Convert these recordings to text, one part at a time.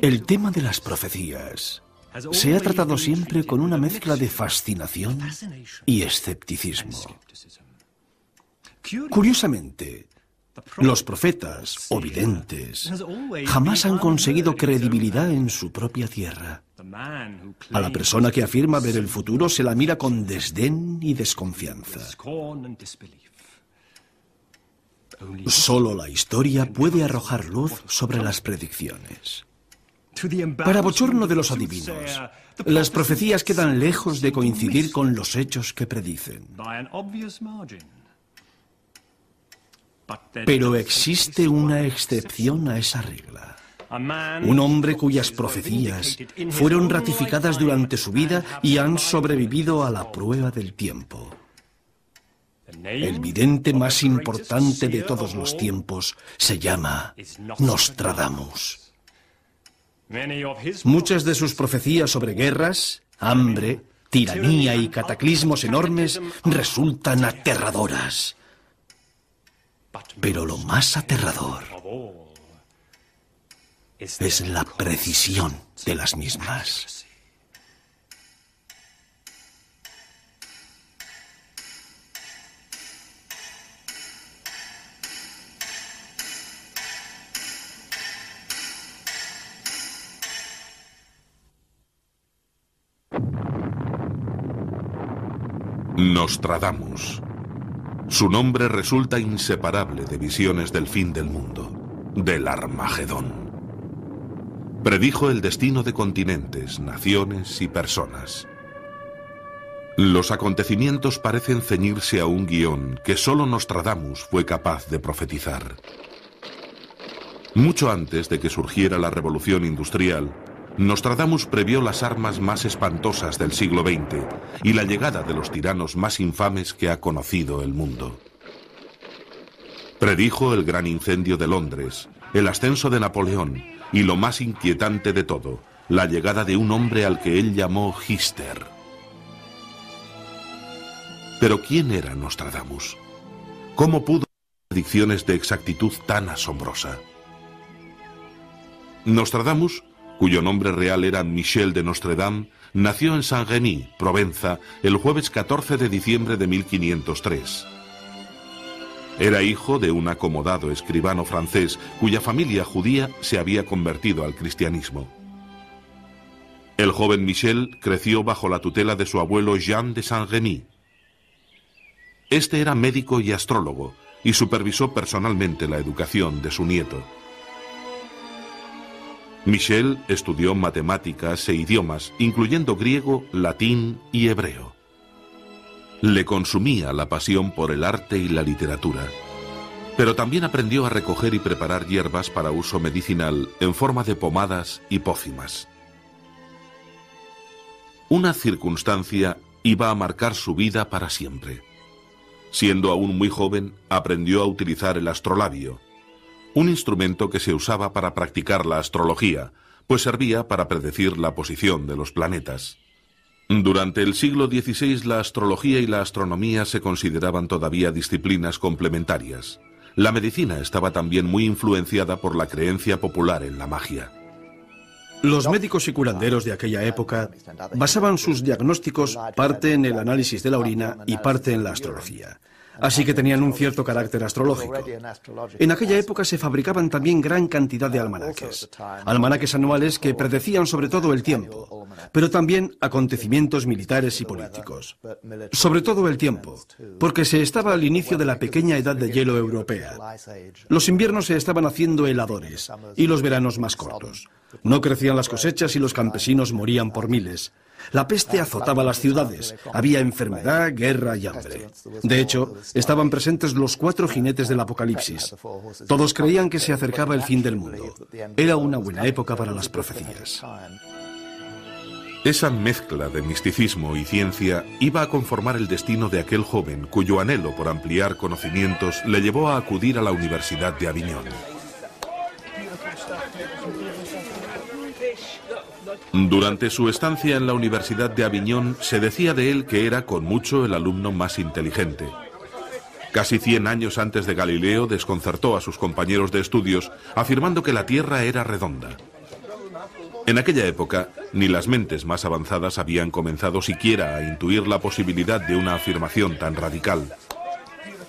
El tema de las profecías se ha tratado siempre con una mezcla de fascinación y escepticismo. Curiosamente, los profetas o videntes jamás han conseguido credibilidad en su propia tierra. A la persona que afirma ver el futuro se la mira con desdén y desconfianza. Solo la historia puede arrojar luz sobre las predicciones. Para bochorno de los adivinos, las profecías quedan lejos de coincidir con los hechos que predicen. Pero existe una excepción a esa regla. Un hombre cuyas profecías fueron ratificadas durante su vida y han sobrevivido a la prueba del tiempo. El vidente más importante de todos los tiempos se llama Nostradamus. Muchas de sus profecías sobre guerras, hambre, tiranía y cataclismos enormes resultan aterradoras. Pero lo más aterrador es la precisión de las mismas. Nostradamus. Su nombre resulta inseparable de visiones del fin del mundo, del Armagedón. Predijo el destino de continentes, naciones y personas. Los acontecimientos parecen ceñirse a un guion que solo Nostradamus fue capaz de profetizar. Mucho antes de que surgiera la revolución industrial, Nostradamus previó las armas más espantosas del siglo XX y la llegada de los tiranos más infames que ha conocido el mundo. Predijo el gran incendio de Londres, el ascenso de Napoleón y lo más inquietante de todo, la llegada de un hombre al que él llamó Hister. Pero ¿quién era Nostradamus? ¿Cómo pudo predicciones de exactitud tan asombrosa? Nostradamus cuyo nombre real era Michel de Nostredame, nació en Saint-Rémy, Provenza, el jueves 14 de diciembre de 1503. Era hijo de un acomodado escribano francés cuya familia judía se había convertido al cristianismo. El joven Michel creció bajo la tutela de su abuelo Jean de Saint-Rémy. Este era médico y astrólogo y supervisó personalmente la educación de su nieto. Michel estudió matemáticas e idiomas, incluyendo griego, latín y hebreo. Le consumía la pasión por el arte y la literatura, pero también aprendió a recoger y preparar hierbas para uso medicinal en forma de pomadas y pócimas. Una circunstancia iba a marcar su vida para siempre. Siendo aún muy joven, aprendió a utilizar el astrolabio, un instrumento que se usaba para practicar la astrología, pues servía para predecir la posición de los planetas. Durante el siglo XVI la astrología y la astronomía se consideraban todavía disciplinas complementarias. La medicina estaba también muy influenciada por la creencia popular en la magia. Los médicos y curanderos de aquella época basaban sus diagnósticos parte en el análisis de la orina y parte en la astrología así que tenían un cierto carácter astrológico. En aquella época se fabricaban también gran cantidad de almanaques, almanaques anuales que predecían sobre todo el tiempo, pero también acontecimientos militares y políticos. Sobre todo el tiempo, porque se estaba al inicio de la pequeña edad de hielo europea. Los inviernos se estaban haciendo heladores y los veranos más cortos. No crecían las cosechas y los campesinos morían por miles. La peste azotaba las ciudades, había enfermedad, guerra y hambre. De hecho, estaban presentes los cuatro jinetes del Apocalipsis. Todos creían que se acercaba el fin del mundo. Era una buena época para las profecías. Esa mezcla de misticismo y ciencia iba a conformar el destino de aquel joven cuyo anhelo por ampliar conocimientos le llevó a acudir a la Universidad de Aviñón. Durante su estancia en la Universidad de Aviñón se decía de él que era con mucho el alumno más inteligente. Casi 100 años antes de Galileo desconcertó a sus compañeros de estudios afirmando que la Tierra era redonda. En aquella época, ni las mentes más avanzadas habían comenzado siquiera a intuir la posibilidad de una afirmación tan radical.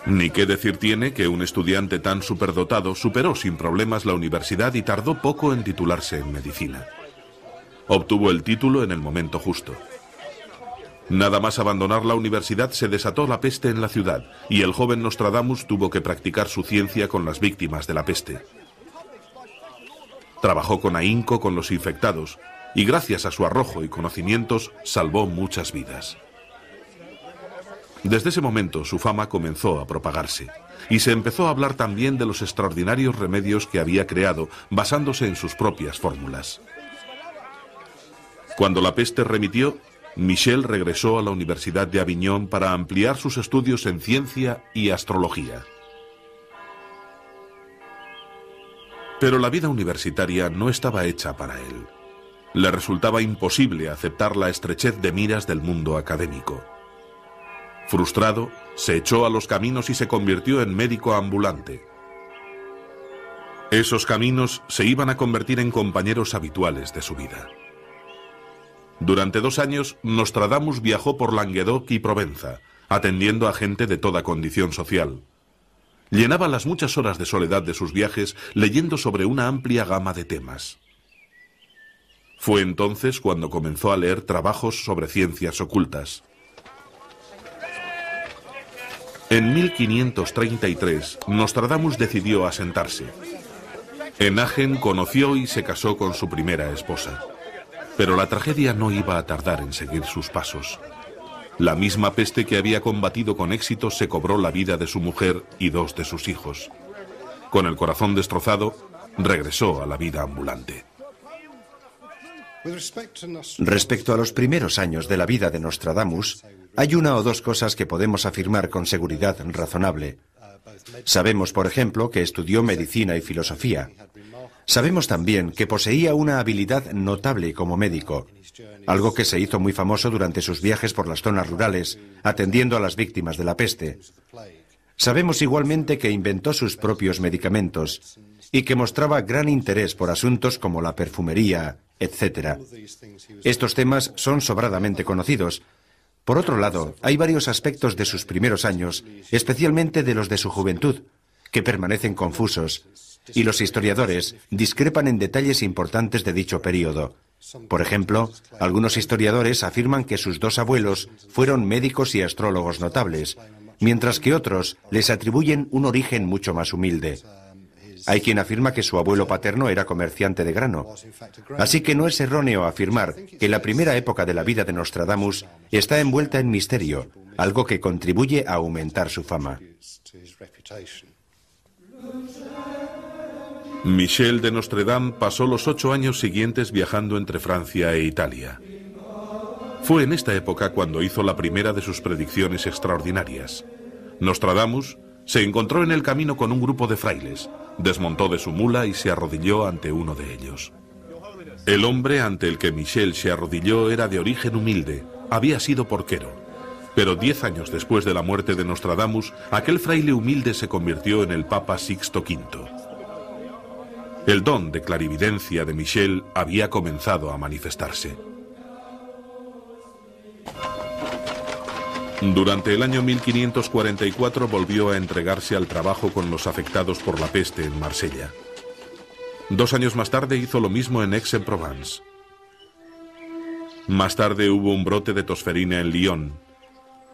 Ni qué decir tiene que un estudiante tan superdotado superó sin problemas la universidad y tardó poco en titularse en medicina. Obtuvo el título en el momento justo. Nada más abandonar la universidad se desató la peste en la ciudad y el joven Nostradamus tuvo que practicar su ciencia con las víctimas de la peste. Trabajó con ahínco con los infectados y gracias a su arrojo y conocimientos salvó muchas vidas. Desde ese momento su fama comenzó a propagarse y se empezó a hablar también de los extraordinarios remedios que había creado basándose en sus propias fórmulas. Cuando la peste remitió, Michel regresó a la Universidad de Aviñón para ampliar sus estudios en ciencia y astrología. Pero la vida universitaria no estaba hecha para él. Le resultaba imposible aceptar la estrechez de miras del mundo académico. Frustrado, se echó a los caminos y se convirtió en médico ambulante. Esos caminos se iban a convertir en compañeros habituales de su vida. Durante dos años, Nostradamus viajó por Languedoc y Provenza, atendiendo a gente de toda condición social. Llenaba las muchas horas de soledad de sus viajes leyendo sobre una amplia gama de temas. Fue entonces cuando comenzó a leer trabajos sobre ciencias ocultas. En 1533, Nostradamus decidió asentarse. En Agen conoció y se casó con su primera esposa. Pero la tragedia no iba a tardar en seguir sus pasos. La misma peste que había combatido con éxito se cobró la vida de su mujer y dos de sus hijos. Con el corazón destrozado, regresó a la vida ambulante. Respecto a los primeros años de la vida de Nostradamus, hay una o dos cosas que podemos afirmar con seguridad razonable. Sabemos, por ejemplo, que estudió medicina y filosofía. Sabemos también que poseía una habilidad notable como médico, algo que se hizo muy famoso durante sus viajes por las zonas rurales, atendiendo a las víctimas de la peste. Sabemos igualmente que inventó sus propios medicamentos y que mostraba gran interés por asuntos como la perfumería, etc. Estos temas son sobradamente conocidos. Por otro lado, hay varios aspectos de sus primeros años, especialmente de los de su juventud, que permanecen confusos y los historiadores discrepan en detalles importantes de dicho periodo. Por ejemplo, algunos historiadores afirman que sus dos abuelos fueron médicos y astrólogos notables, mientras que otros les atribuyen un origen mucho más humilde. Hay quien afirma que su abuelo paterno era comerciante de grano. Así que no es erróneo afirmar que la primera época de la vida de Nostradamus está envuelta en misterio, algo que contribuye a aumentar su fama. Michel de Nostredame pasó los ocho años siguientes viajando entre Francia e Italia. Fue en esta época cuando hizo la primera de sus predicciones extraordinarias. Nostradamus se encontró en el camino con un grupo de frailes, desmontó de su mula y se arrodilló ante uno de ellos. El hombre ante el que Michel se arrodilló era de origen humilde, había sido porquero. Pero diez años después de la muerte de Nostradamus, aquel fraile humilde se convirtió en el Papa Sixto V. El don de clarividencia de Michel había comenzado a manifestarse. Durante el año 1544 volvió a entregarse al trabajo con los afectados por la peste en Marsella. Dos años más tarde hizo lo mismo en Aix-en-Provence. Más tarde hubo un brote de tosferina en Lyon,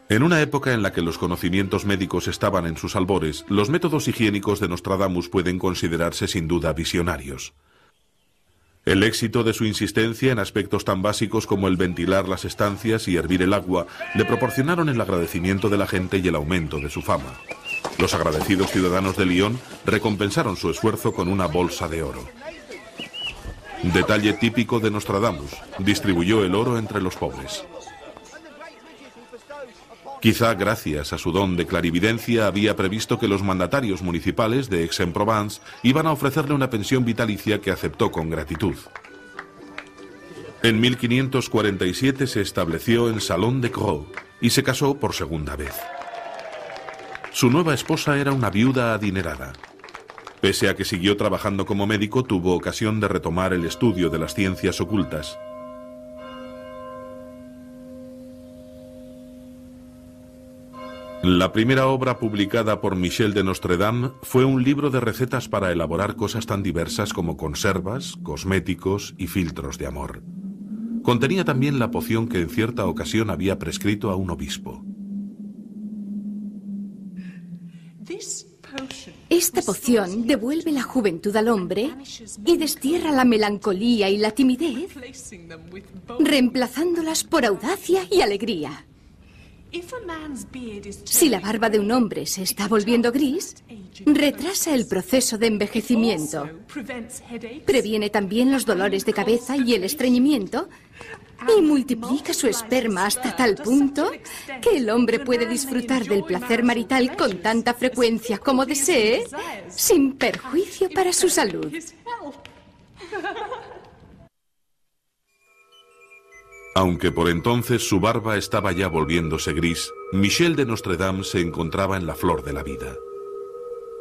en una época en la que los conocimientos médicos estaban en sus albores, los métodos higiénicos de Nostradamus pueden considerarse sin duda visionarios. El éxito de su insistencia en aspectos tan básicos como el ventilar las estancias y hervir el agua le proporcionaron el agradecimiento de la gente y el aumento de su fama. Los agradecidos ciudadanos de Lyon recompensaron su esfuerzo con una bolsa de oro. Detalle típico de Nostradamus, distribuyó el oro entre los pobres. Quizá gracias a su don de clarividencia había previsto que los mandatarios municipales de Aix-en-Provence iban a ofrecerle una pensión vitalicia que aceptó con gratitud. En 1547 se estableció en Salón de Creux y se casó por segunda vez. Su nueva esposa era una viuda adinerada. Pese a que siguió trabajando como médico, tuvo ocasión de retomar el estudio de las ciencias ocultas. La primera obra publicada por Michel de Nostredame fue un libro de recetas para elaborar cosas tan diversas como conservas, cosméticos y filtros de amor. Contenía también la poción que en cierta ocasión había prescrito a un obispo. Esta poción devuelve la juventud al hombre y destierra la melancolía y la timidez, reemplazándolas por audacia y alegría. Si la barba de un hombre se está volviendo gris, retrasa el proceso de envejecimiento. Previene también los dolores de cabeza y el estreñimiento y multiplica su esperma hasta tal punto que el hombre puede disfrutar del placer marital con tanta frecuencia como desee, sin perjuicio para su salud. Aunque por entonces su barba estaba ya volviéndose gris, Michel de Nostredame se encontraba en la flor de la vida.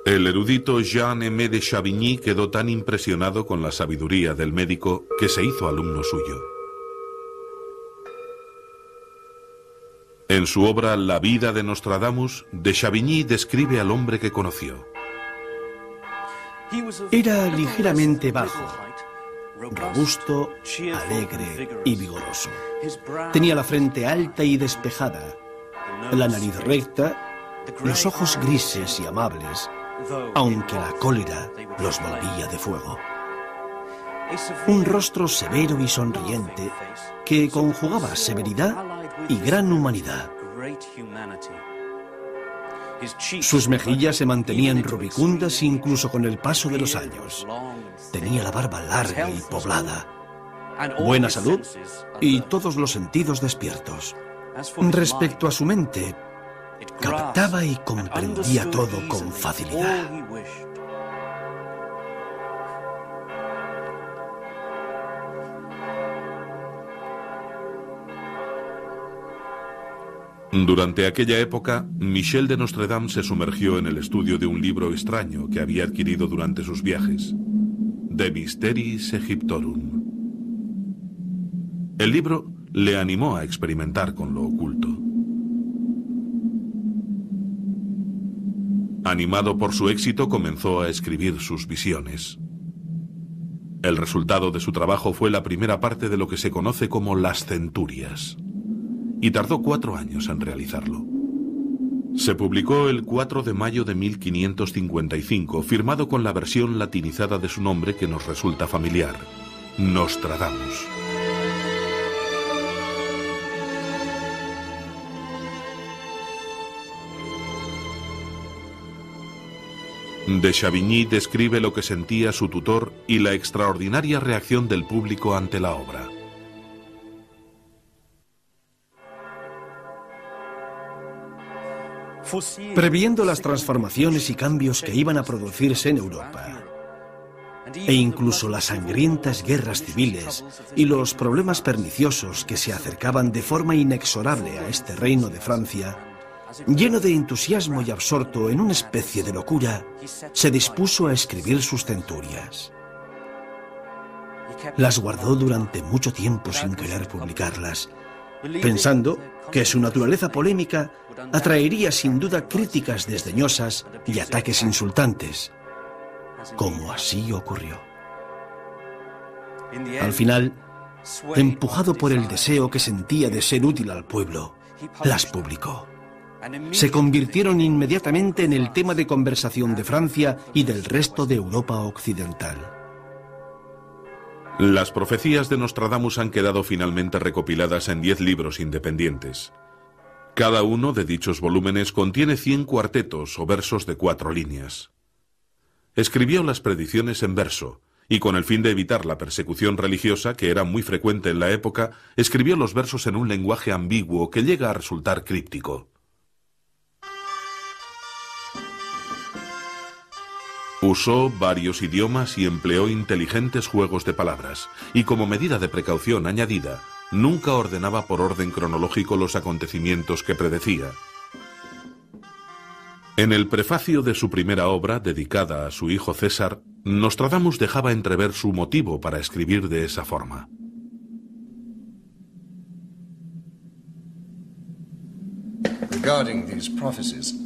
El erudito Jean-Aimé de Chavigny quedó tan impresionado con la sabiduría del médico que se hizo alumno suyo. En su obra La vida de Nostradamus, de Chavigny describe al hombre que conoció. Era ligeramente bajo, robusto, alegre y vigoroso. Tenía la frente alta y despejada, la nariz recta, los ojos grises y amables, aunque la cólera los volvía de fuego. Un rostro severo y sonriente que conjugaba severidad y gran humanidad. Sus mejillas se mantenían rubicundas incluso con el paso de los años. Tenía la barba larga y poblada, buena salud y todos los sentidos despiertos. Respecto a su mente, captaba y comprendía todo con facilidad. Durante aquella época, Michel de Nostredame se sumergió en el estudio de un libro extraño que había adquirido durante sus viajes, De Mysteris Egyptorum. El libro le animó a experimentar con lo oculto. Animado por su éxito, comenzó a escribir sus visiones. El resultado de su trabajo fue la primera parte de lo que se conoce como las centurias y tardó cuatro años en realizarlo. Se publicó el 4 de mayo de 1555, firmado con la versión latinizada de su nombre que nos resulta familiar, Nostradamus. De Chavigny describe lo que sentía su tutor y la extraordinaria reacción del público ante la obra. Previendo las transformaciones y cambios que iban a producirse en Europa, e incluso las sangrientas guerras civiles y los problemas perniciosos que se acercaban de forma inexorable a este reino de Francia, lleno de entusiasmo y absorto en una especie de locura, se dispuso a escribir sus centurias. Las guardó durante mucho tiempo sin querer publicarlas, pensando que su naturaleza polémica atraería sin duda críticas desdeñosas y ataques insultantes, como así ocurrió. Al final, empujado por el deseo que sentía de ser útil al pueblo, las publicó. Se convirtieron inmediatamente en el tema de conversación de Francia y del resto de Europa occidental. Las profecías de Nostradamus han quedado finalmente recopiladas en diez libros independientes. Cada uno de dichos volúmenes contiene cien cuartetos o versos de cuatro líneas. Escribió las predicciones en verso, y con el fin de evitar la persecución religiosa, que era muy frecuente en la época, escribió los versos en un lenguaje ambiguo que llega a resultar críptico. Usó varios idiomas y empleó inteligentes juegos de palabras, y como medida de precaución añadida, nunca ordenaba por orden cronológico los acontecimientos que predecía. En el prefacio de su primera obra, dedicada a su hijo César, Nostradamus dejaba entrever su motivo para escribir de esa forma.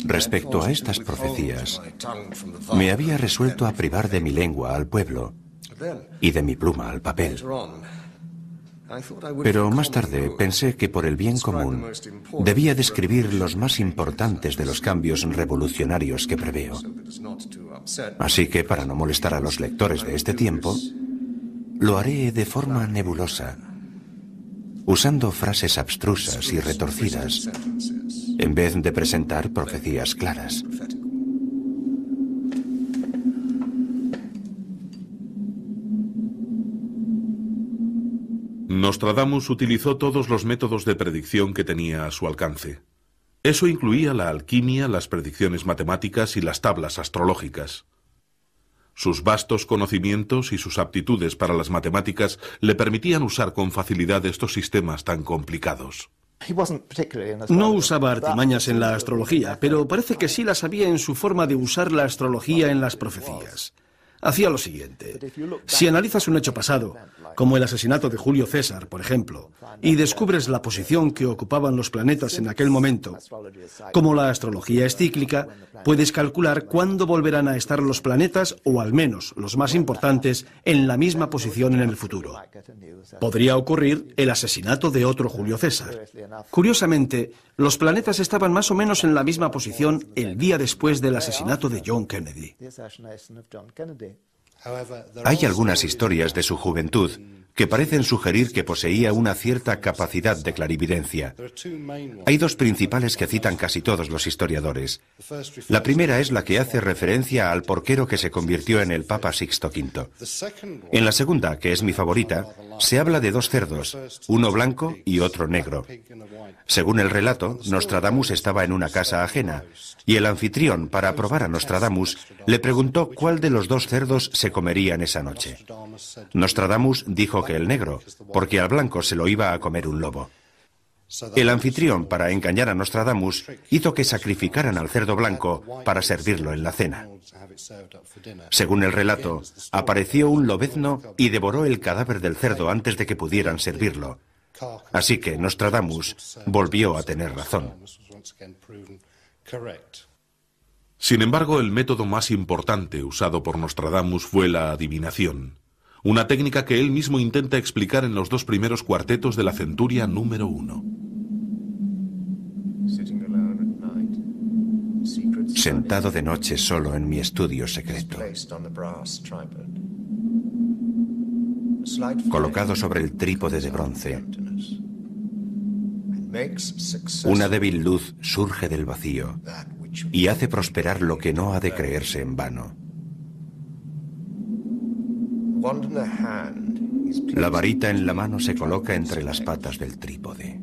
Respecto a estas profecías, me había resuelto a privar de mi lengua al pueblo y de mi pluma al papel. Pero más tarde pensé que por el bien común debía describir los más importantes de los cambios revolucionarios que preveo. Así que, para no molestar a los lectores de este tiempo, lo haré de forma nebulosa, usando frases abstrusas y retorcidas, en vez de presentar profecías claras. Nostradamus utilizó todos los métodos de predicción que tenía a su alcance. Eso incluía la alquimia, las predicciones matemáticas y las tablas astrológicas. Sus vastos conocimientos y sus aptitudes para las matemáticas le permitían usar con facilidad estos sistemas tan complicados. No usaba artimañas en la astrología, pero parece que sí las había en su forma de usar la astrología en las profecías hacía lo siguiente. Si analizas un hecho pasado, como el asesinato de Julio César, por ejemplo, y descubres la posición que ocupaban los planetas en aquel momento, como la astrología es cíclica, puedes calcular cuándo volverán a estar los planetas, o al menos los más importantes, en la misma posición en el futuro. Podría ocurrir el asesinato de otro Julio César. Curiosamente, los planetas estaban más o menos en la misma posición el día después del asesinato de John Kennedy. Hay algunas historias de su juventud que parecen sugerir que poseía una cierta capacidad de clarividencia. Hay dos principales que citan casi todos los historiadores. La primera es la que hace referencia al porquero que se convirtió en el Papa Sixto V. En la segunda, que es mi favorita, se habla de dos cerdos, uno blanco y otro negro. Según el relato, Nostradamus estaba en una casa ajena, y el anfitrión, para probar a Nostradamus, le preguntó cuál de los dos cerdos se comerían esa noche. Nostradamus dijo que el negro, porque al blanco se lo iba a comer un lobo. El anfitrión, para engañar a Nostradamus, hizo que sacrificaran al cerdo blanco para servirlo en la cena. Según el relato, apareció un lobezno y devoró el cadáver del cerdo antes de que pudieran servirlo. Así que Nostradamus volvió a tener razón. Sin embargo, el método más importante usado por Nostradamus fue la adivinación, una técnica que él mismo intenta explicar en los dos primeros cuartetos de la centuria número uno. Sentado de noche solo en mi estudio secreto, colocado sobre el trípode de bronce, una débil luz surge del vacío y hace prosperar lo que no ha de creerse en vano. La varita en la mano se coloca entre las patas del trípode.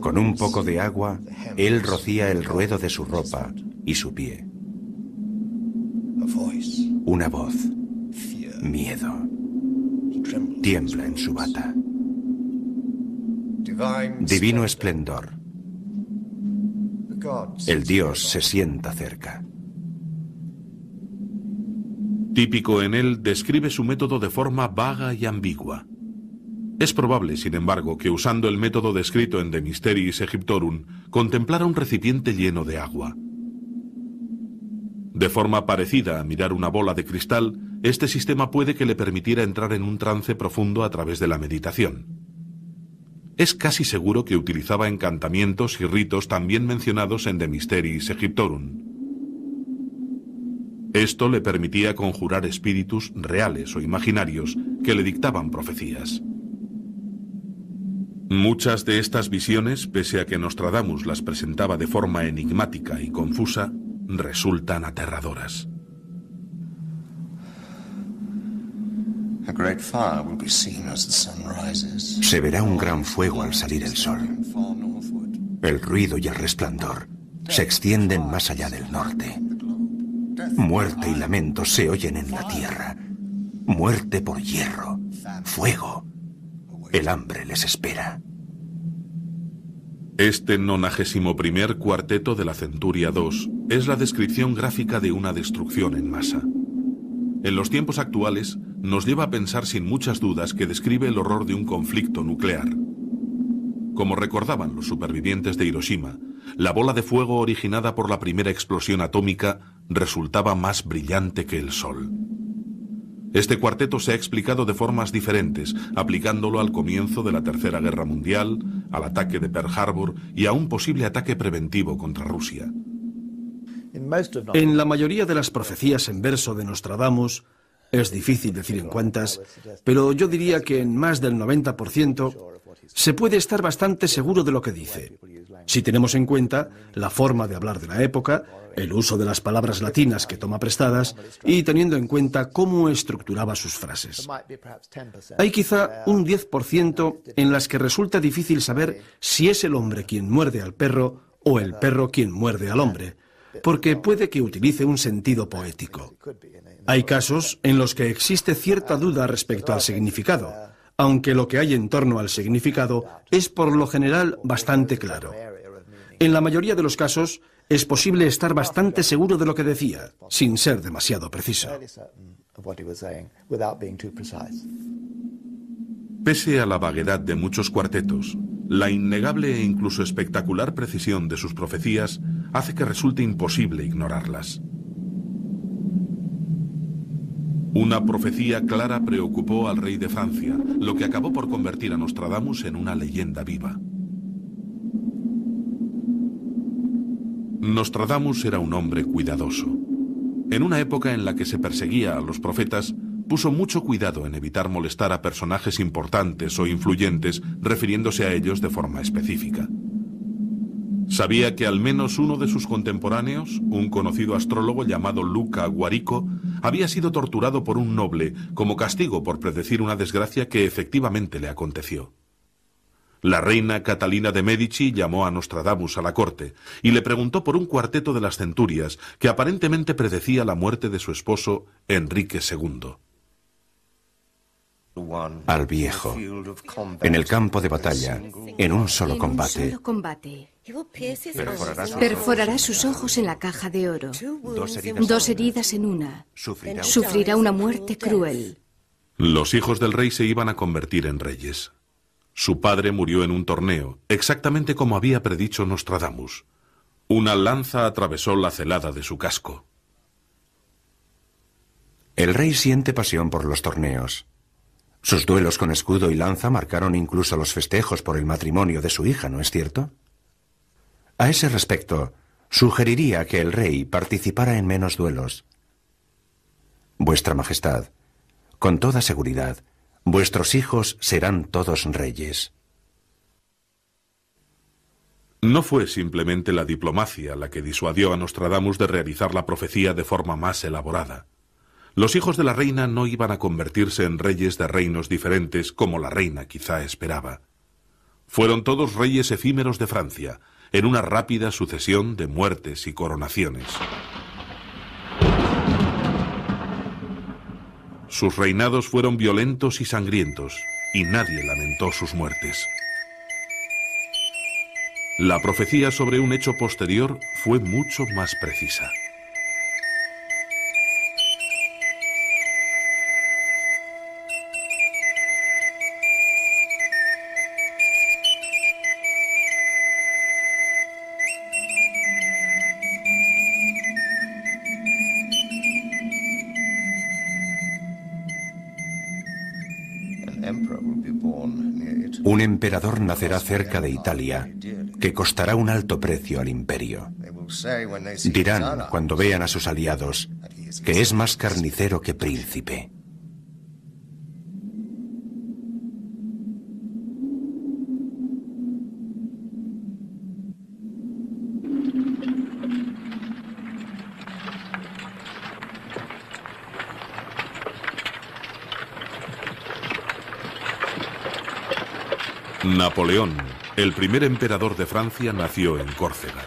Con un poco de agua, él rocía el ruedo de su ropa y su pie. Una voz, miedo, tiembla en su bata. Divino esplendor. El Dios se sienta cerca. Típico en él, describe su método de forma vaga y ambigua. Es probable, sin embargo, que usando el método descrito en De Mysteris Egyptorum, contemplara un recipiente lleno de agua. De forma parecida a mirar una bola de cristal, este sistema puede que le permitiera entrar en un trance profundo a través de la meditación. Es casi seguro que utilizaba encantamientos y ritos también mencionados en De Mysteris Egyptorum. Esto le permitía conjurar espíritus reales o imaginarios que le dictaban profecías. Muchas de estas visiones, pese a que Nostradamus las presentaba de forma enigmática y confusa, resultan aterradoras. Se verá un gran fuego al salir el sol. El ruido y el resplandor se extienden más allá del norte. Muerte y lamento se oyen en la tierra. Muerte por hierro, fuego. El hambre les espera. Este nonagésimo primer cuarteto de la Centuria II es la descripción gráfica de una destrucción en masa. En los tiempos actuales, nos lleva a pensar sin muchas dudas que describe el horror de un conflicto nuclear. Como recordaban los supervivientes de Hiroshima, la bola de fuego originada por la primera explosión atómica resultaba más brillante que el sol. Este cuarteto se ha explicado de formas diferentes, aplicándolo al comienzo de la Tercera Guerra Mundial, al ataque de Pearl Harbor y a un posible ataque preventivo contra Rusia. En la mayoría de las profecías en verso de Nostradamus, es difícil decir en cuántas, pero yo diría que en más del 90% se puede estar bastante seguro de lo que dice. Si tenemos en cuenta la forma de hablar de la época, el uso de las palabras latinas que toma prestadas y teniendo en cuenta cómo estructuraba sus frases. Hay quizá un 10% en las que resulta difícil saber si es el hombre quien muerde al perro o el perro quien muerde al hombre, porque puede que utilice un sentido poético. Hay casos en los que existe cierta duda respecto al significado, aunque lo que hay en torno al significado es por lo general bastante claro. En la mayoría de los casos, es posible estar bastante seguro de lo que decía, sin ser demasiado preciso. Pese a la vaguedad de muchos cuartetos, la innegable e incluso espectacular precisión de sus profecías hace que resulte imposible ignorarlas. Una profecía clara preocupó al rey de Francia, lo que acabó por convertir a Nostradamus en una leyenda viva. Nostradamus era un hombre cuidadoso. En una época en la que se perseguía a los profetas, puso mucho cuidado en evitar molestar a personajes importantes o influyentes refiriéndose a ellos de forma específica. Sabía que al menos uno de sus contemporáneos, un conocido astrólogo llamado Luca Guarico, había sido torturado por un noble como castigo por predecir una desgracia que efectivamente le aconteció. La reina Catalina de Medici llamó a Nostradamus a la corte y le preguntó por un cuarteto de las centurias que aparentemente predecía la muerte de su esposo Enrique II. Al viejo, en el campo de batalla, en un solo combate. Perforará sus ojos en la caja de oro. Dos heridas en una. Sufrirá una muerte cruel. Los hijos del rey se iban a convertir en reyes. Su padre murió en un torneo, exactamente como había predicho Nostradamus. Una lanza atravesó la celada de su casco. El rey siente pasión por los torneos. Sus duelos con escudo y lanza marcaron incluso los festejos por el matrimonio de su hija, ¿no es cierto? A ese respecto, sugeriría que el rey participara en menos duelos. Vuestra Majestad, con toda seguridad, Vuestros hijos serán todos reyes. No fue simplemente la diplomacia la que disuadió a Nostradamus de realizar la profecía de forma más elaborada. Los hijos de la reina no iban a convertirse en reyes de reinos diferentes como la reina quizá esperaba. Fueron todos reyes efímeros de Francia, en una rápida sucesión de muertes y coronaciones. Sus reinados fueron violentos y sangrientos, y nadie lamentó sus muertes. La profecía sobre un hecho posterior fue mucho más precisa. Un emperador nacerá cerca de Italia, que costará un alto precio al imperio. Dirán, cuando vean a sus aliados, que es más carnicero que príncipe. Napoleón, el primer emperador de Francia, nació en Córcega.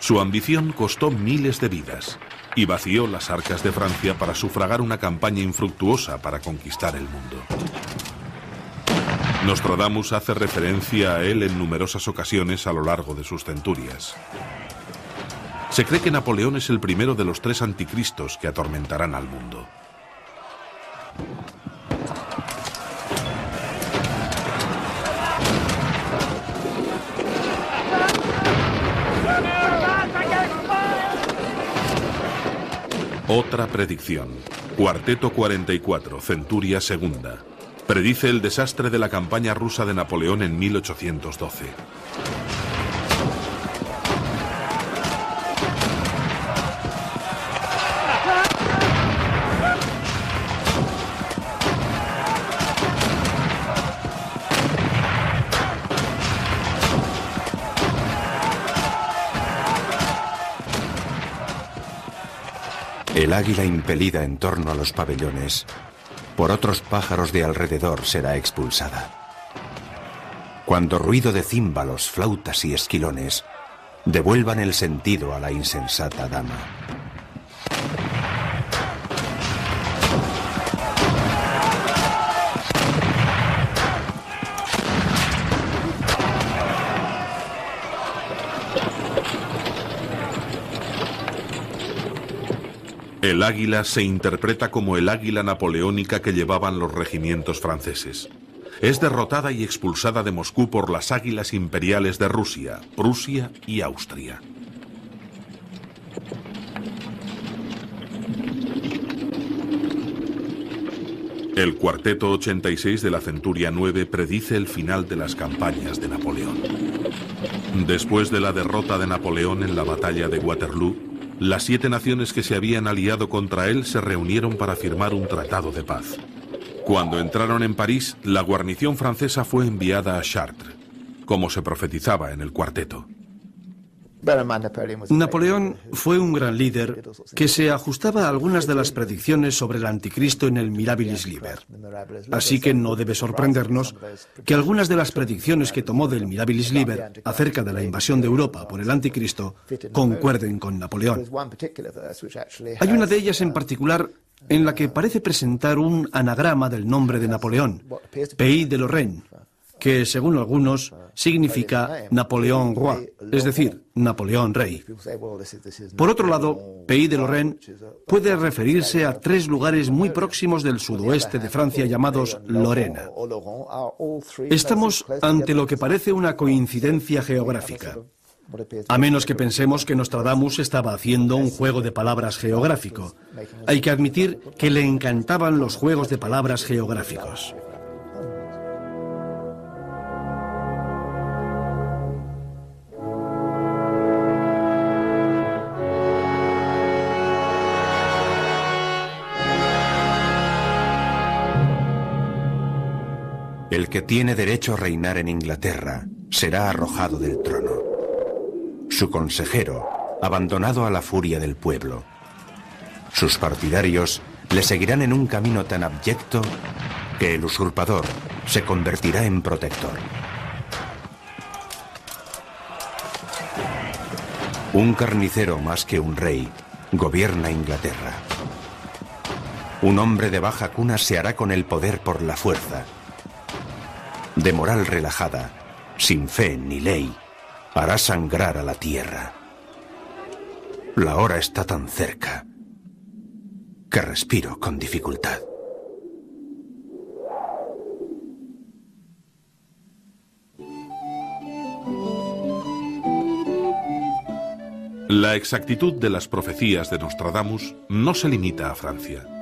Su ambición costó miles de vidas y vació las arcas de Francia para sufragar una campaña infructuosa para conquistar el mundo. Nostradamus hace referencia a él en numerosas ocasiones a lo largo de sus centurias. Se cree que Napoleón es el primero de los tres anticristos que atormentarán al mundo. Otra predicción. Cuarteto 44, Centuria Segunda. Predice el desastre de la campaña rusa de Napoleón en 1812. Águila impelida en torno a los pabellones por otros pájaros de alrededor será expulsada. Cuando ruido de címbalos, flautas y esquilones devuelvan el sentido a la insensata dama. El águila se interpreta como el águila napoleónica que llevaban los regimientos franceses. Es derrotada y expulsada de Moscú por las águilas imperiales de Rusia, Prusia y Austria. El cuarteto 86 de la Centuria 9 predice el final de las campañas de Napoleón. Después de la derrota de Napoleón en la batalla de Waterloo, las siete naciones que se habían aliado contra él se reunieron para firmar un tratado de paz. Cuando entraron en París, la guarnición francesa fue enviada a Chartres, como se profetizaba en el cuarteto. Napoleón fue un gran líder que se ajustaba a algunas de las predicciones sobre el anticristo en el Mirabilis Liber. Así que no debe sorprendernos que algunas de las predicciones que tomó del Mirabilis Liber acerca de la invasión de Europa por el anticristo concuerden con Napoleón. Hay una de ellas en particular en la que parece presentar un anagrama del nombre de Napoleón, Pays de Lorraine, que según algunos significa Napoleón Roi, es decir, Napoleón Rey. Por otro lado, Pays de Lorraine puede referirse a tres lugares muy próximos del sudoeste de Francia llamados Lorena. Estamos ante lo que parece una coincidencia geográfica. A menos que pensemos que Nostradamus estaba haciendo un juego de palabras geográfico. Hay que admitir que le encantaban los juegos de palabras geográficos. El que tiene derecho a reinar en Inglaterra será arrojado del trono. Su consejero, abandonado a la furia del pueblo. Sus partidarios le seguirán en un camino tan abyecto que el usurpador se convertirá en protector. Un carnicero más que un rey gobierna Inglaterra. Un hombre de baja cuna se hará con el poder por la fuerza de moral relajada, sin fe ni ley, hará sangrar a la tierra. La hora está tan cerca que respiro con dificultad. La exactitud de las profecías de Nostradamus no se limita a Francia.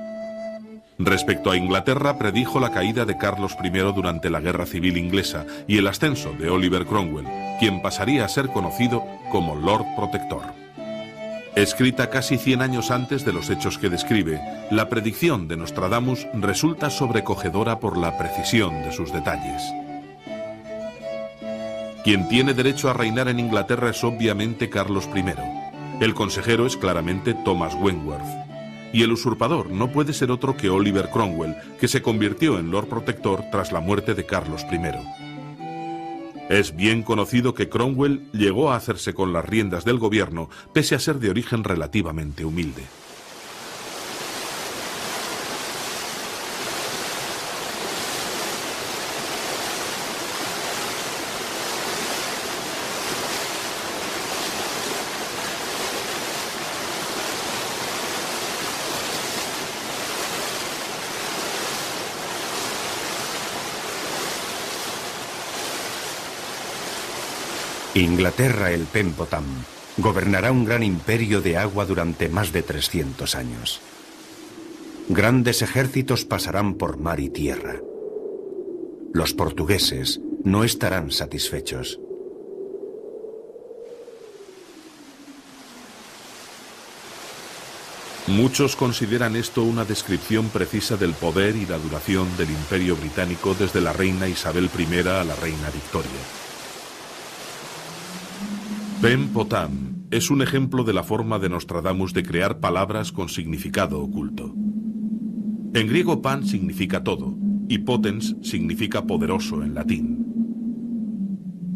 Respecto a Inglaterra, predijo la caída de Carlos I durante la Guerra Civil Inglesa y el ascenso de Oliver Cromwell, quien pasaría a ser conocido como Lord Protector. Escrita casi 100 años antes de los hechos que describe, la predicción de Nostradamus resulta sobrecogedora por la precisión de sus detalles. Quien tiene derecho a reinar en Inglaterra es obviamente Carlos I. El consejero es claramente Thomas Wentworth y el usurpador no puede ser otro que Oliver Cromwell, que se convirtió en Lord Protector tras la muerte de Carlos I. Es bien conocido que Cromwell llegó a hacerse con las riendas del gobierno pese a ser de origen relativamente humilde. Inglaterra, el Pempotam, gobernará un gran imperio de agua durante más de 300 años. Grandes ejércitos pasarán por mar y tierra. Los portugueses no estarán satisfechos. Muchos consideran esto una descripción precisa del poder y la duración del imperio británico desde la reina Isabel I a la reina Victoria. Ben Potam es un ejemplo de la forma de Nostradamus de crear palabras con significado oculto. En griego pan significa todo y potens significa poderoso en latín.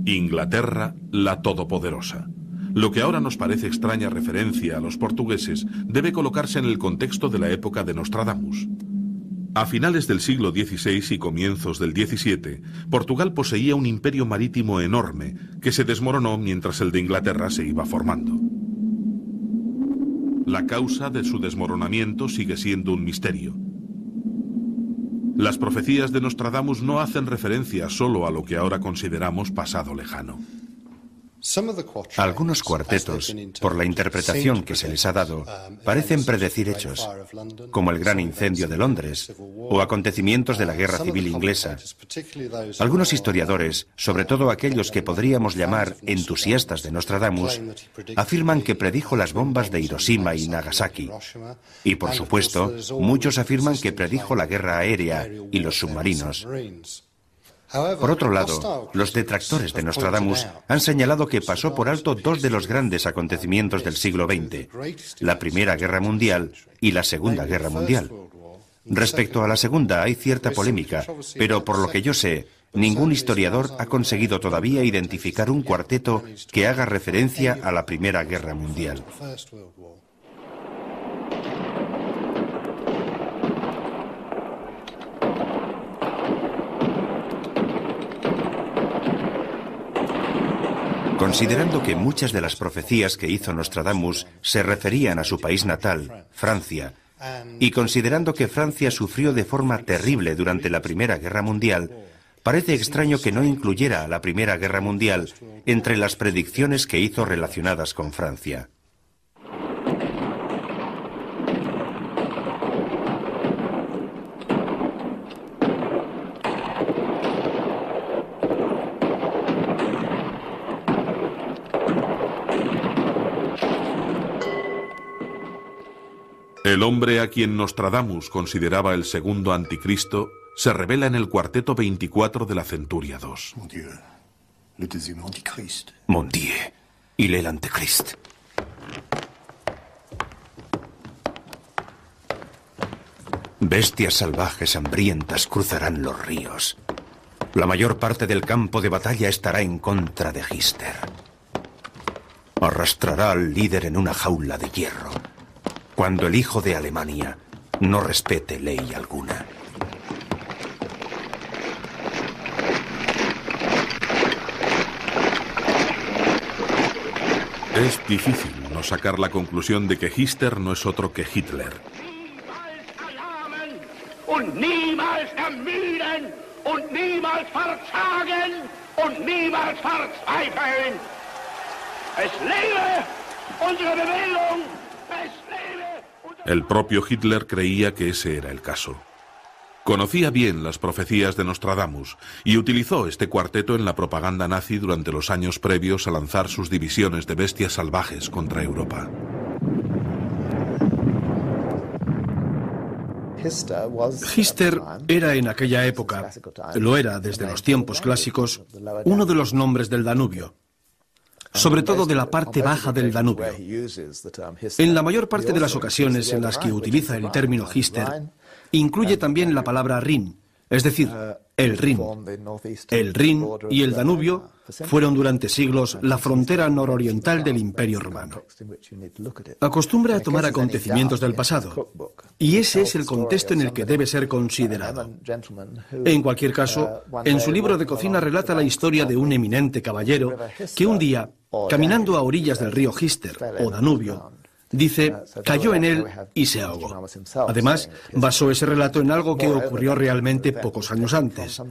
Inglaterra, la todopoderosa. Lo que ahora nos parece extraña referencia a los portugueses debe colocarse en el contexto de la época de Nostradamus. A finales del siglo XVI y comienzos del XVII, Portugal poseía un imperio marítimo enorme que se desmoronó mientras el de Inglaterra se iba formando. La causa de su desmoronamiento sigue siendo un misterio. Las profecías de Nostradamus no hacen referencia solo a lo que ahora consideramos pasado lejano. Algunos cuartetos, por la interpretación que se les ha dado, parecen predecir hechos, como el gran incendio de Londres o acontecimientos de la Guerra Civil Inglesa. Algunos historiadores, sobre todo aquellos que podríamos llamar entusiastas de Nostradamus, afirman que predijo las bombas de Hiroshima y Nagasaki. Y por supuesto, muchos afirman que predijo la guerra aérea y los submarinos. Por otro lado, los detractores de Nostradamus han señalado que pasó por alto dos de los grandes acontecimientos del siglo XX, la Primera Guerra Mundial y la Segunda Guerra Mundial. Respecto a la segunda hay cierta polémica, pero por lo que yo sé, ningún historiador ha conseguido todavía identificar un cuarteto que haga referencia a la Primera Guerra Mundial. Considerando que muchas de las profecías que hizo Nostradamus se referían a su país natal, Francia, y considerando que Francia sufrió de forma terrible durante la Primera Guerra Mundial, parece extraño que no incluyera a la Primera Guerra Mundial entre las predicciones que hizo relacionadas con Francia. El hombre a quien Nostradamus consideraba el segundo anticristo se revela en el cuarteto 24 de la Centuria II. Mon Dieu, il est l'anticristo. Bestias salvajes hambrientas cruzarán los ríos. La mayor parte del campo de batalla estará en contra de Gister. Arrastrará al líder en una jaula de hierro cuando el hijo de Alemania no respete ley alguna. Es difícil no sacar la conclusión de que Hitler no es otro que Hitler. Und niemals ermüden und niemals verzagen und niemals verzweifeln. Es lebe unsere Bewegung! Es el propio Hitler creía que ese era el caso. Conocía bien las profecías de Nostradamus y utilizó este cuarteto en la propaganda nazi durante los años previos a lanzar sus divisiones de bestias salvajes contra Europa. Hister era en aquella época, lo era desde los tiempos clásicos, uno de los nombres del Danubio, sobre todo de la parte baja del Danubio. En la mayor parte de las ocasiones en las que utiliza el término Hister, incluye también la palabra Rin, es decir, el Rin. El Rin y el Danubio fueron durante siglos la frontera nororiental del Imperio Romano. Acostumbra a tomar acontecimientos del pasado, y ese es el contexto en el que debe ser considerado. En cualquier caso, en su libro de cocina relata la historia de un eminente caballero que un día, caminando a orillas del río Gister o Danubio, Dice, cayó en él y se ahogó. Además, basó ese relato en algo que ocurrió realmente pocos años antes.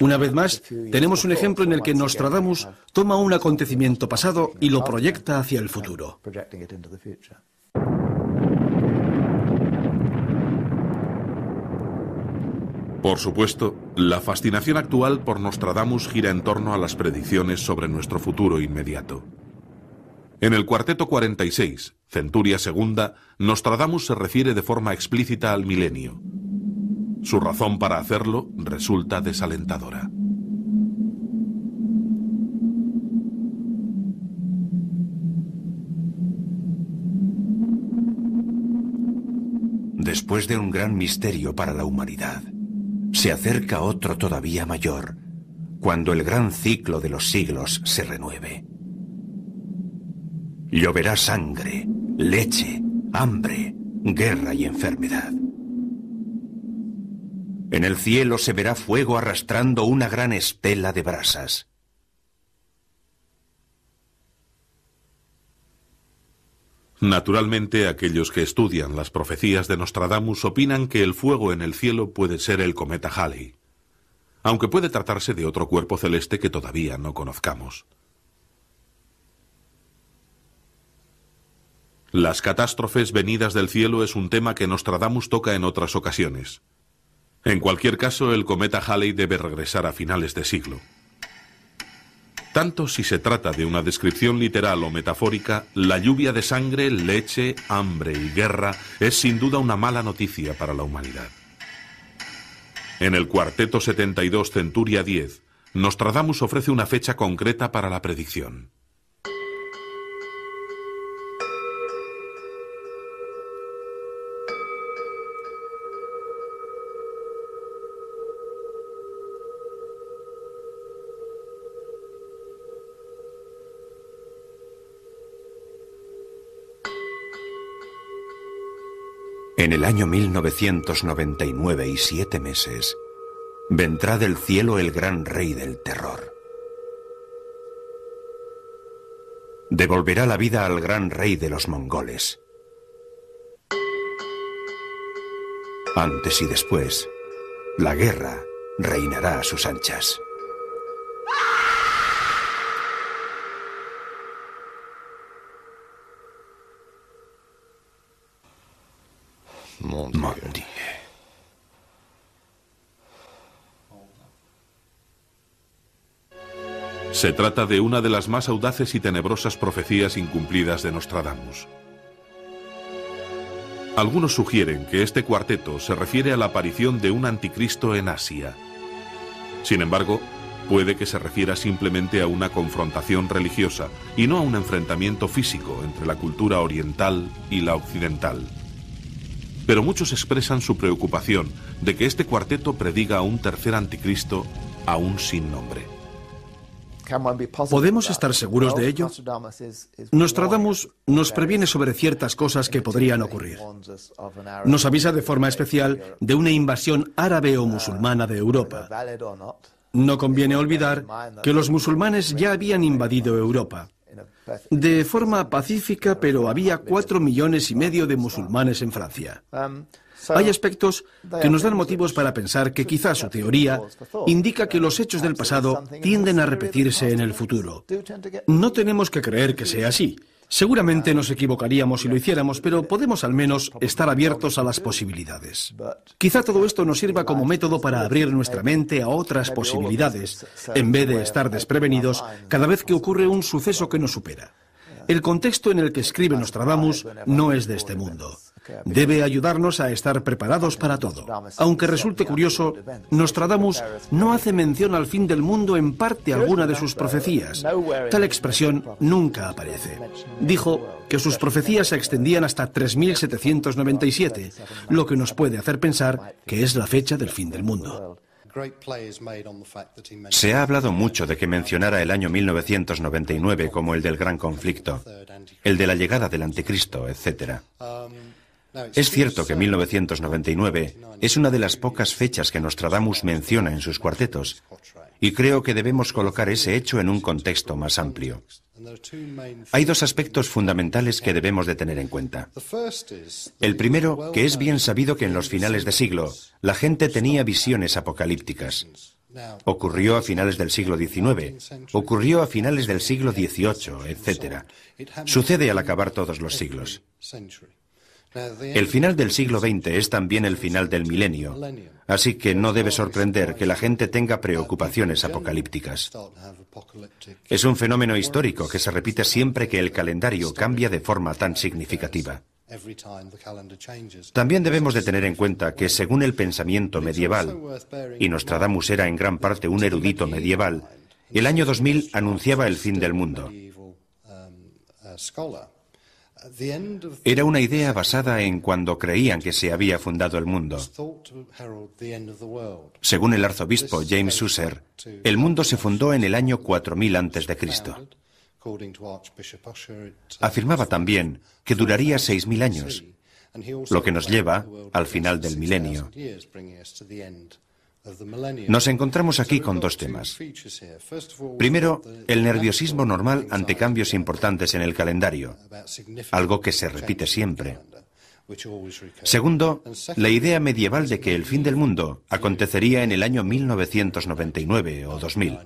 Una vez más, tenemos un ejemplo en el que Nostradamus toma un acontecimiento pasado y lo proyecta hacia el futuro. Por supuesto, la fascinación actual por Nostradamus gira en torno a las predicciones sobre nuestro futuro inmediato. En el cuarteto 46, Centuria Segunda, Nostradamus se refiere de forma explícita al milenio. Su razón para hacerlo resulta desalentadora. Después de un gran misterio para la humanidad, se acerca otro todavía mayor, cuando el gran ciclo de los siglos se renueve. Lloverá sangre, leche, hambre, guerra y enfermedad. En el cielo se verá fuego arrastrando una gran estela de brasas. Naturalmente, aquellos que estudian las profecías de Nostradamus opinan que el fuego en el cielo puede ser el cometa Halley, aunque puede tratarse de otro cuerpo celeste que todavía no conozcamos. Las catástrofes venidas del cielo es un tema que Nostradamus toca en otras ocasiones. En cualquier caso, el cometa Halley debe regresar a finales de siglo. Tanto si se trata de una descripción literal o metafórica, la lluvia de sangre, leche, hambre y guerra es sin duda una mala noticia para la humanidad. En el cuarteto 72 Centuria 10, Nostradamus ofrece una fecha concreta para la predicción. En el año 1999 y siete meses, vendrá del cielo el gran rey del terror. Devolverá la vida al gran rey de los mongoles. Antes y después, la guerra reinará a sus anchas. Se trata de una de las más audaces y tenebrosas profecías incumplidas de Nostradamus. Algunos sugieren que este cuarteto se refiere a la aparición de un anticristo en Asia. Sin embargo, puede que se refiera simplemente a una confrontación religiosa y no a un enfrentamiento físico entre la cultura oriental y la occidental. Pero muchos expresan su preocupación de que este cuarteto prediga a un tercer anticristo aún sin nombre. ¿Podemos estar seguros de ello? Nostradamus nos previene sobre ciertas cosas que podrían ocurrir. Nos avisa de forma especial de una invasión árabe o musulmana de Europa. No conviene olvidar que los musulmanes ya habían invadido Europa. De forma pacífica, pero había cuatro millones y medio de musulmanes en Francia. Hay aspectos que nos dan motivos para pensar que quizás su teoría indica que los hechos del pasado tienden a repetirse en el futuro. No tenemos que creer que sea así. Seguramente nos equivocaríamos si lo hiciéramos, pero podemos al menos estar abiertos a las posibilidades. Quizá todo esto nos sirva como método para abrir nuestra mente a otras posibilidades, en vez de estar desprevenidos cada vez que ocurre un suceso que nos supera. El contexto en el que escribe Nostradamus no es de este mundo. Debe ayudarnos a estar preparados para todo. Aunque resulte curioso, Nostradamus no hace mención al fin del mundo en parte alguna de sus profecías. Tal expresión nunca aparece. Dijo que sus profecías se extendían hasta 3797, lo que nos puede hacer pensar que es la fecha del fin del mundo. Se ha hablado mucho de que mencionara el año 1999 como el del gran conflicto, el de la llegada del anticristo, etc. Es cierto que 1999 es una de las pocas fechas que Nostradamus menciona en sus cuartetos, y creo que debemos colocar ese hecho en un contexto más amplio. Hay dos aspectos fundamentales que debemos de tener en cuenta. El primero, que es bien sabido que en los finales de siglo la gente tenía visiones apocalípticas. Ocurrió a finales del siglo XIX, ocurrió a finales del siglo XVIII, etc. Sucede al acabar todos los siglos. El final del siglo XX es también el final del milenio, así que no debe sorprender que la gente tenga preocupaciones apocalípticas. Es un fenómeno histórico que se repite siempre que el calendario cambia de forma tan significativa. También debemos de tener en cuenta que según el pensamiento medieval, y Nostradamus era en gran parte un erudito medieval, el año 2000 anunciaba el fin del mundo. Era una idea basada en cuando creían que se había fundado el mundo. Según el arzobispo James User, el mundo se fundó en el año 4000 a.C. Afirmaba también que duraría 6.000 años, lo que nos lleva al final del milenio. Nos encontramos aquí con dos temas. Primero, el nerviosismo normal ante cambios importantes en el calendario, algo que se repite siempre. Segundo, la idea medieval de que el fin del mundo acontecería en el año 1999 o 2000.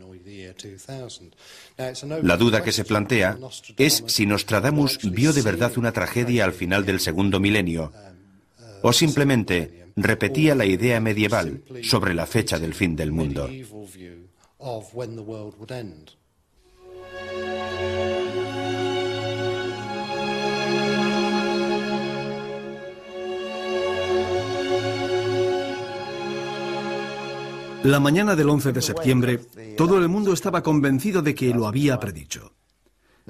La duda que se plantea es si Nostradamus vio de verdad una tragedia al final del segundo milenio o simplemente repetía la idea medieval sobre la fecha del fin del mundo. La mañana del 11 de septiembre, todo el mundo estaba convencido de que lo había predicho.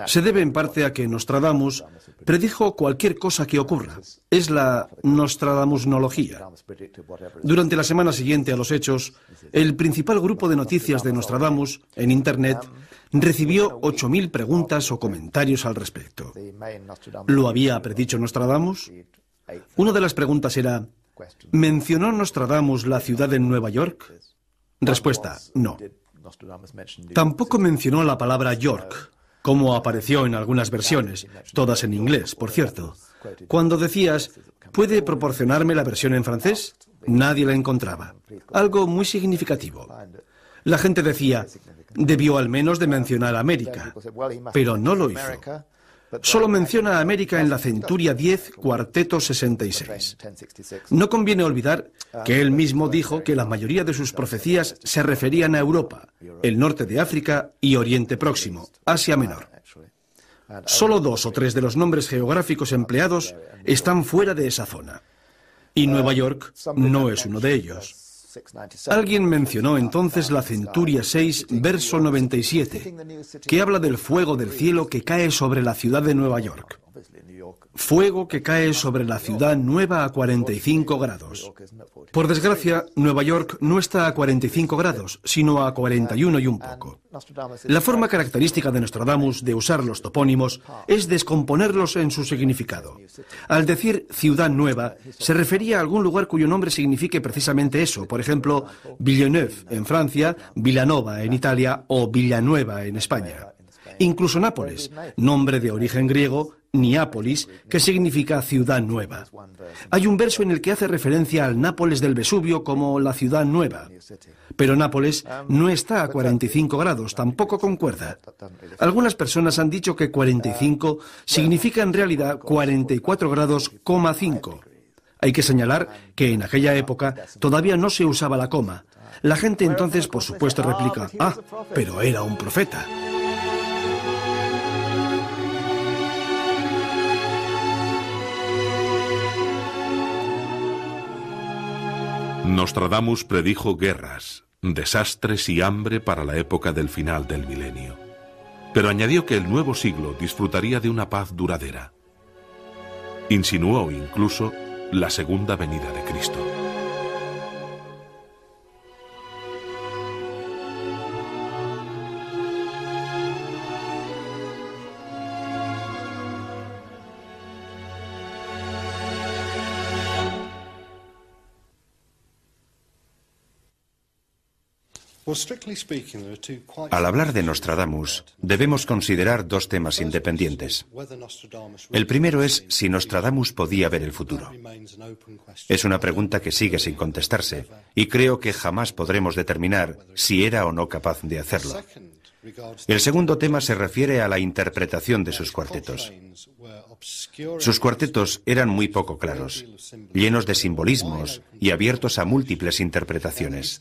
Se debe en parte a que Nostradamus predijo cualquier cosa que ocurra. Es la Nostradamusnología. Durante la semana siguiente a los hechos, el principal grupo de noticias de Nostradamus en Internet recibió 8.000 preguntas o comentarios al respecto. ¿Lo había predicho Nostradamus? Una de las preguntas era, ¿mencionó Nostradamus la ciudad de Nueva York? Respuesta, no. Tampoco mencionó la palabra York, como apareció en algunas versiones, todas en inglés, por cierto. Cuando decías, ¿puede proporcionarme la versión en francés? Nadie la encontraba. Algo muy significativo. La gente decía, debió al menos de mencionar América, pero no lo hizo. Solo menciona a América en la Centuria 10, Cuarteto 66. No conviene olvidar que él mismo dijo que la mayoría de sus profecías se referían a Europa, el norte de África y Oriente Próximo, Asia Menor. Solo dos o tres de los nombres geográficos empleados están fuera de esa zona. Y Nueva York no es uno de ellos. Alguien mencionó entonces la Centuria 6, verso 97, que habla del fuego del cielo que cae sobre la ciudad de Nueva York. Fuego que cae sobre la ciudad nueva a 45 grados. Por desgracia, Nueva York no está a 45 grados, sino a 41 y un poco. La forma característica de Nostradamus de usar los topónimos es descomponerlos en su significado. Al decir ciudad nueva, se refería a algún lugar cuyo nombre signifique precisamente eso, por ejemplo, Villeneuve en Francia, Villanova en Italia o Villanueva en España. Incluso Nápoles, nombre de origen griego, Niápolis, que significa ciudad nueva. Hay un verso en el que hace referencia al Nápoles del Vesubio como la ciudad nueva. Pero Nápoles no está a 45 grados, tampoco concuerda. Algunas personas han dicho que 45 significa en realidad 44 grados, 5. Hay que señalar que en aquella época todavía no se usaba la coma. La gente entonces, por supuesto, replica, ah, pero era un profeta. Nostradamus predijo guerras, desastres y hambre para la época del final del milenio. Pero añadió que el nuevo siglo disfrutaría de una paz duradera. Insinuó incluso la segunda venida de Cristo. Al hablar de Nostradamus, debemos considerar dos temas independientes. El primero es si Nostradamus podía ver el futuro. Es una pregunta que sigue sin contestarse y creo que jamás podremos determinar si era o no capaz de hacerlo. El segundo tema se refiere a la interpretación de sus cuartetos. Sus cuartetos eran muy poco claros, llenos de simbolismos y abiertos a múltiples interpretaciones.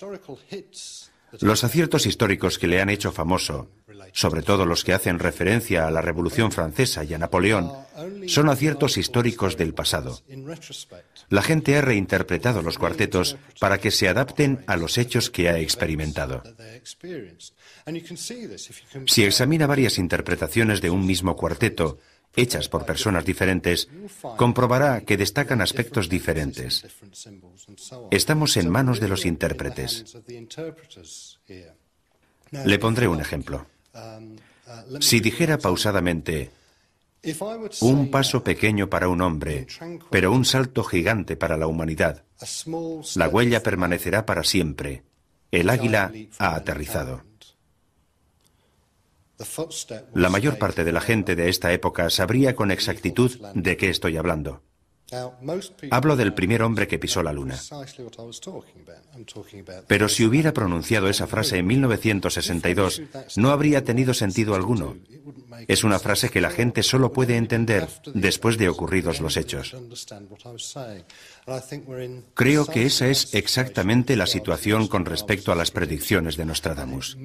Los aciertos históricos que le han hecho famoso, sobre todo los que hacen referencia a la Revolución Francesa y a Napoleón, son aciertos históricos del pasado. La gente ha reinterpretado los cuartetos para que se adapten a los hechos que ha experimentado. Si examina varias interpretaciones de un mismo cuarteto, hechas por personas diferentes, comprobará que destacan aspectos diferentes. Estamos en manos de los intérpretes. Le pondré un ejemplo. Si dijera pausadamente, un paso pequeño para un hombre, pero un salto gigante para la humanidad, la huella permanecerá para siempre. El águila ha aterrizado. La mayor parte de la gente de esta época sabría con exactitud de qué estoy hablando. Hablo del primer hombre que pisó la luna. Pero si hubiera pronunciado esa frase en 1962, no habría tenido sentido alguno. Es una frase que la gente solo puede entender después de ocurridos los hechos. Creo que esa es exactamente la situación con respecto a las predicciones de Nostradamus.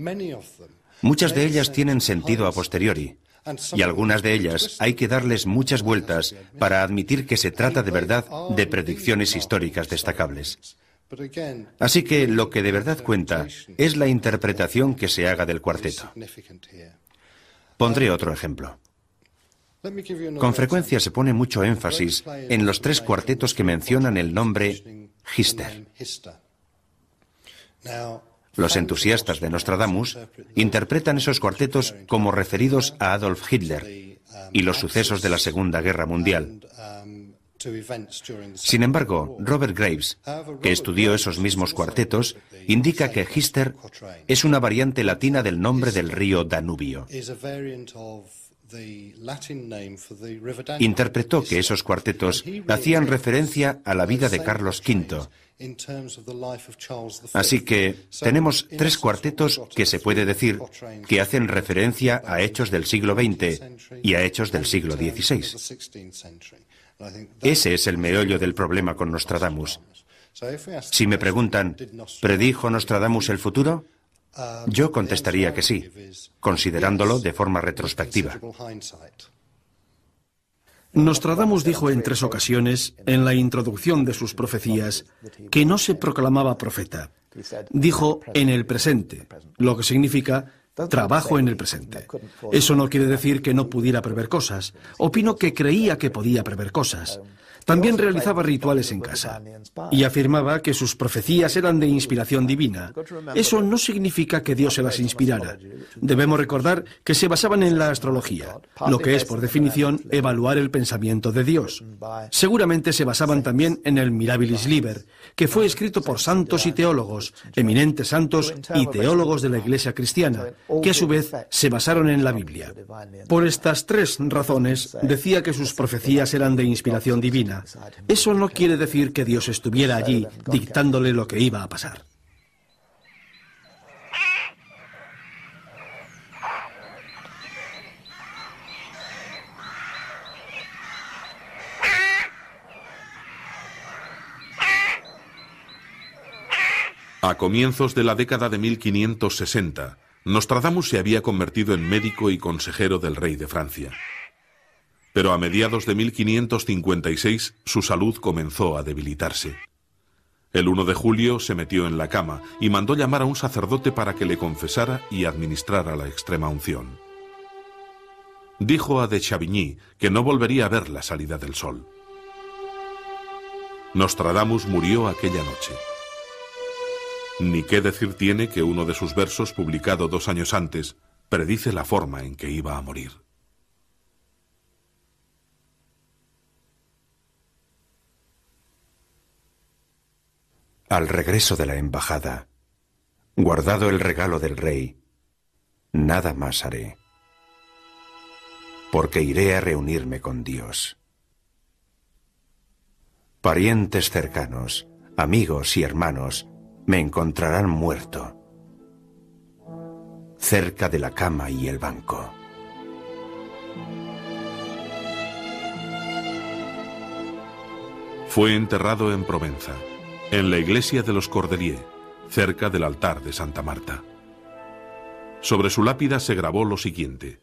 Muchas de ellas tienen sentido a posteriori, y algunas de ellas hay que darles muchas vueltas para admitir que se trata de verdad de predicciones históricas destacables. Así que lo que de verdad cuenta es la interpretación que se haga del cuarteto. Pondré otro ejemplo. Con frecuencia se pone mucho énfasis en los tres cuartetos que mencionan el nombre Hister. Los entusiastas de Nostradamus interpretan esos cuartetos como referidos a Adolf Hitler y los sucesos de la Segunda Guerra Mundial. Sin embargo, Robert Graves, que estudió esos mismos cuartetos, indica que Hister es una variante latina del nombre del río Danubio. Interpretó que esos cuartetos hacían referencia a la vida de Carlos V Así que tenemos tres cuartetos que se puede decir que hacen referencia a hechos del siglo XX y a hechos del siglo XVI. Ese es el meollo del problema con Nostradamus. Si me preguntan, ¿predijo Nostradamus el futuro? Yo contestaría que sí, considerándolo de forma retrospectiva. Nostradamus dijo en tres ocasiones, en la introducción de sus profecías, que no se proclamaba profeta. Dijo en el presente, lo que significa trabajo en el presente. Eso no quiere decir que no pudiera prever cosas. Opino que creía que podía prever cosas. También realizaba rituales en casa y afirmaba que sus profecías eran de inspiración divina. Eso no significa que Dios se las inspirara. Debemos recordar que se basaban en la astrología, lo que es, por definición, evaluar el pensamiento de Dios. Seguramente se basaban también en el Mirabilis Liber, que fue escrito por santos y teólogos, eminentes santos y teólogos de la Iglesia cristiana, que a su vez se basaron en la Biblia. Por estas tres razones, decía que sus profecías eran de inspiración divina eso no quiere decir que Dios estuviera allí dictándole lo que iba a pasar. A comienzos de la década de 1560, Nostradamus se había convertido en médico y consejero del rey de Francia pero a mediados de 1556 su salud comenzó a debilitarse. El 1 de julio se metió en la cama y mandó llamar a un sacerdote para que le confesara y administrara la extrema unción. Dijo a de Chavigny que no volvería a ver la salida del sol. Nostradamus murió aquella noche. Ni qué decir tiene que uno de sus versos, publicado dos años antes, predice la forma en que iba a morir. Al regreso de la embajada, Guardado el regalo del rey, nada más haré, porque iré a reunirme con Dios. Parientes cercanos, amigos y hermanos me encontrarán muerto, cerca de la cama y el banco. Fue enterrado en Provenza, en la iglesia de los Cordeliers, cerca del altar de Santa Marta. Sobre su lápida se grabó lo siguiente.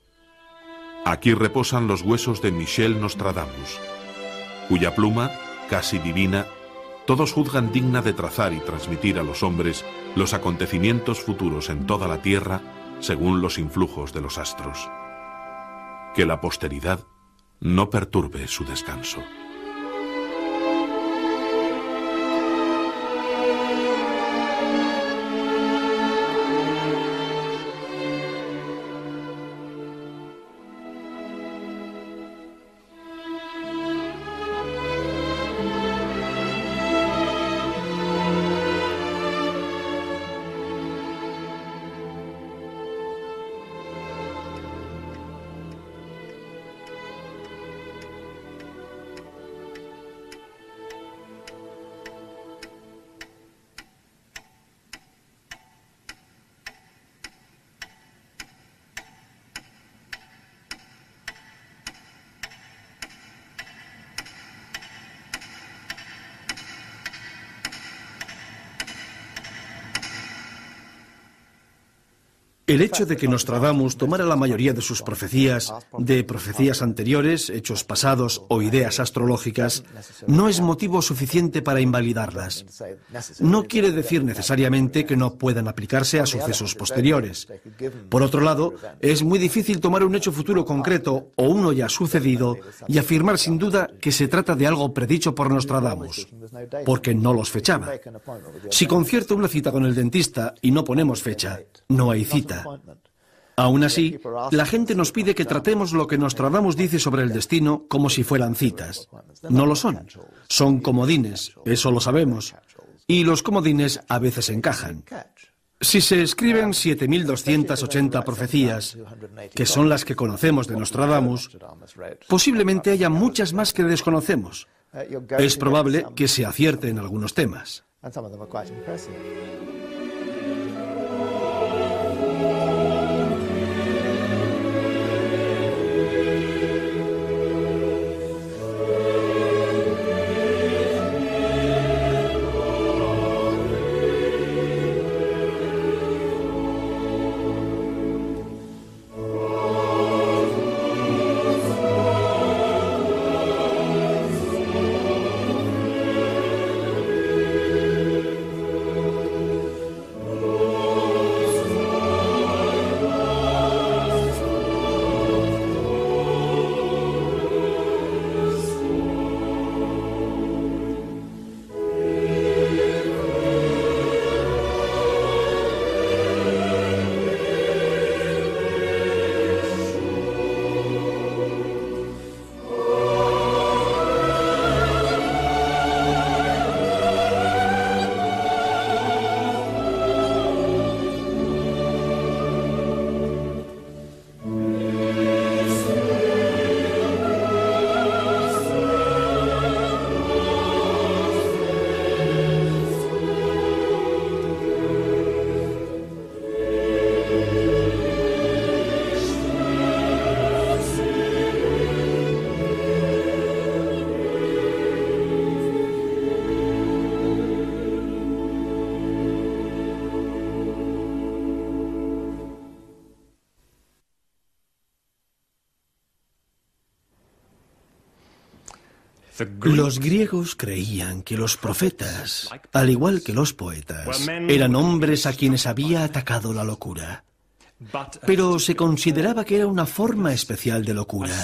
Aquí reposan los huesos de Michel Nostradamus, cuya pluma, casi divina, todos juzgan digna de trazar y transmitir a los hombres los acontecimientos futuros en toda la tierra según los influjos de los astros. Que la posteridad no perturbe su descanso. El hecho de que Nostradamus tomara la mayoría de sus profecías de profecías anteriores, hechos pasados o ideas astrológicas no es motivo suficiente para invalidarlas. No quiere decir necesariamente que no puedan aplicarse a sucesos posteriores. Por otro lado, es muy difícil tomar un hecho futuro concreto o uno ya sucedido y afirmar sin duda que se trata de algo predicho por Nostradamus, porque no los fechaba. Si concierto una cita con el dentista y no ponemos fecha, no hay cita. Aún así, la gente nos pide que tratemos lo que Nostradamus dice sobre el destino como si fueran citas. No lo son. Son comodines, eso lo sabemos. Y los comodines a veces encajan. Si se escriben 7.280 profecías, que son las que conocemos de Nostradamus, posiblemente haya muchas más que desconocemos. Es probable que se acierte en algunos temas. Los griegos creían que los profetas, al igual que los poetas, eran hombres a quienes había atacado la locura. Pero se consideraba que era una forma especial de locura,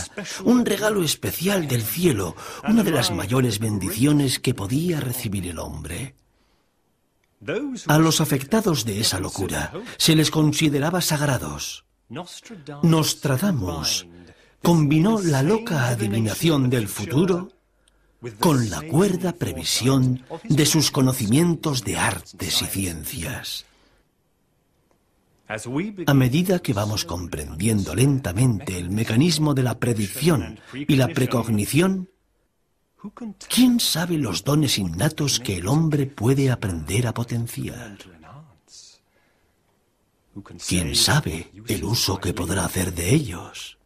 un regalo especial del cielo, una de las mayores bendiciones que podía recibir el hombre. A los afectados de esa locura se les consideraba sagrados. Nostradamus combinó la loca adivinación del futuro con la cuerda previsión de sus conocimientos de artes y ciencias. A medida que vamos comprendiendo lentamente el mecanismo de la predicción y la precognición, ¿quién sabe los dones innatos que el hombre puede aprender a potenciar? ¿Quién sabe el uso que podrá hacer de ellos?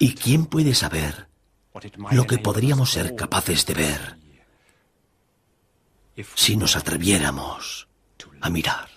¿Y quién puede saber lo que podríamos ser capaces de ver si nos atreviéramos a mirar?